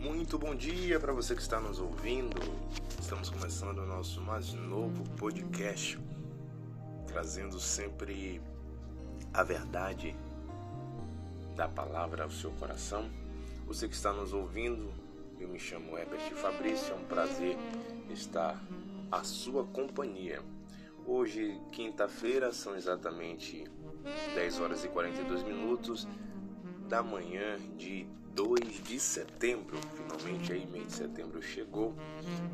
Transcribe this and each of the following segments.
Muito bom dia para você que está nos ouvindo. Estamos começando o nosso mais novo podcast, trazendo sempre a verdade da palavra ao seu coração. Você que está nos ouvindo, eu me chamo Herbert Fabrício, é um prazer estar à sua companhia. Hoje, quinta-feira, são exatamente 10 horas e 42 minutos da manhã de 2 de setembro. Finalmente aí mês de setembro chegou,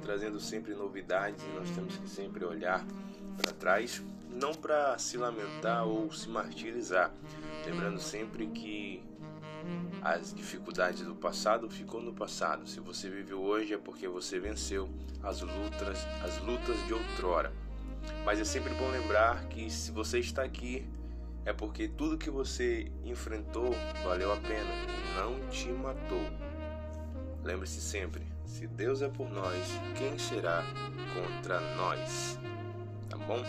trazendo sempre novidades e nós temos que sempre olhar para trás, não para se lamentar ou se martirizar, lembrando sempre que as dificuldades do passado ficou no passado. Se você viveu hoje é porque você venceu as lutas, as lutas de outrora. Mas é sempre bom lembrar que se você está aqui é porque tudo que você enfrentou valeu a pena não te matou. Lembre-se sempre: se Deus é por nós, quem será contra nós? Tá bom?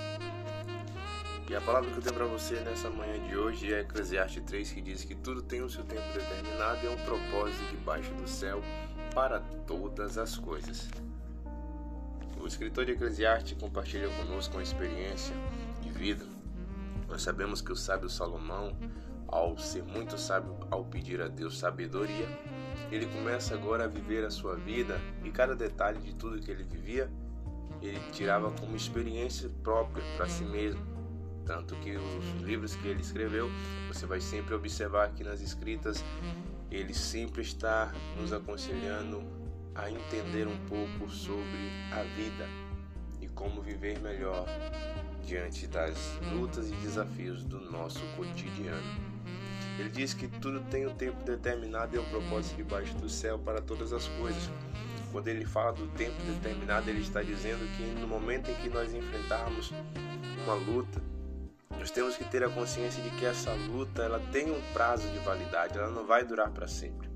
E a palavra que eu tenho para você nessa manhã de hoje é Eclesiastes 3, que diz que tudo tem o seu tempo determinado e é um propósito debaixo do céu para todas as coisas. O escritor de Eclesiastes compartilha conosco uma experiência de vida nós sabemos que o sábio Salomão, ao ser muito sábio ao pedir a Deus sabedoria, ele começa agora a viver a sua vida e cada detalhe de tudo que ele vivia, ele tirava como experiência própria para si mesmo. Tanto que os livros que ele escreveu, você vai sempre observar que nas escritas ele sempre está nos aconselhando a entender um pouco sobre a vida e como viver melhor diante das lutas e desafios do nosso cotidiano. Ele diz que tudo tem um tempo determinado e um propósito debaixo do céu para todas as coisas. Quando ele fala do tempo determinado, ele está dizendo que no momento em que nós enfrentarmos uma luta, nós temos que ter a consciência de que essa luta ela tem um prazo de validade, ela não vai durar para sempre.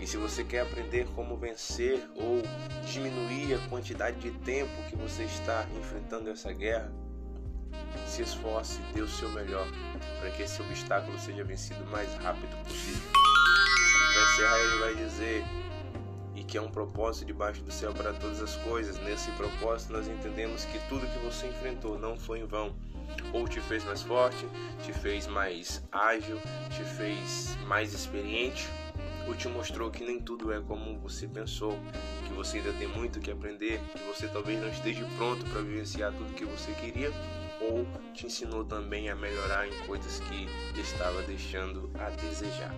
E se você quer aprender como vencer ou diminuir a quantidade de tempo que você está enfrentando essa guerra, se esforce, dê o seu melhor para que esse obstáculo seja vencido o mais rápido possível. Para encerrar, ele vai dizer e que é um propósito debaixo do céu para todas as coisas. Nesse propósito, nós entendemos que tudo que você enfrentou não foi em vão. Ou te fez mais forte, te fez mais ágil, te fez mais experiente, ou te mostrou que nem tudo é como você pensou, que você ainda tem muito que aprender, que você talvez não esteja pronto para vivenciar tudo que você queria ou te ensinou também a melhorar em coisas que estava deixando a desejar.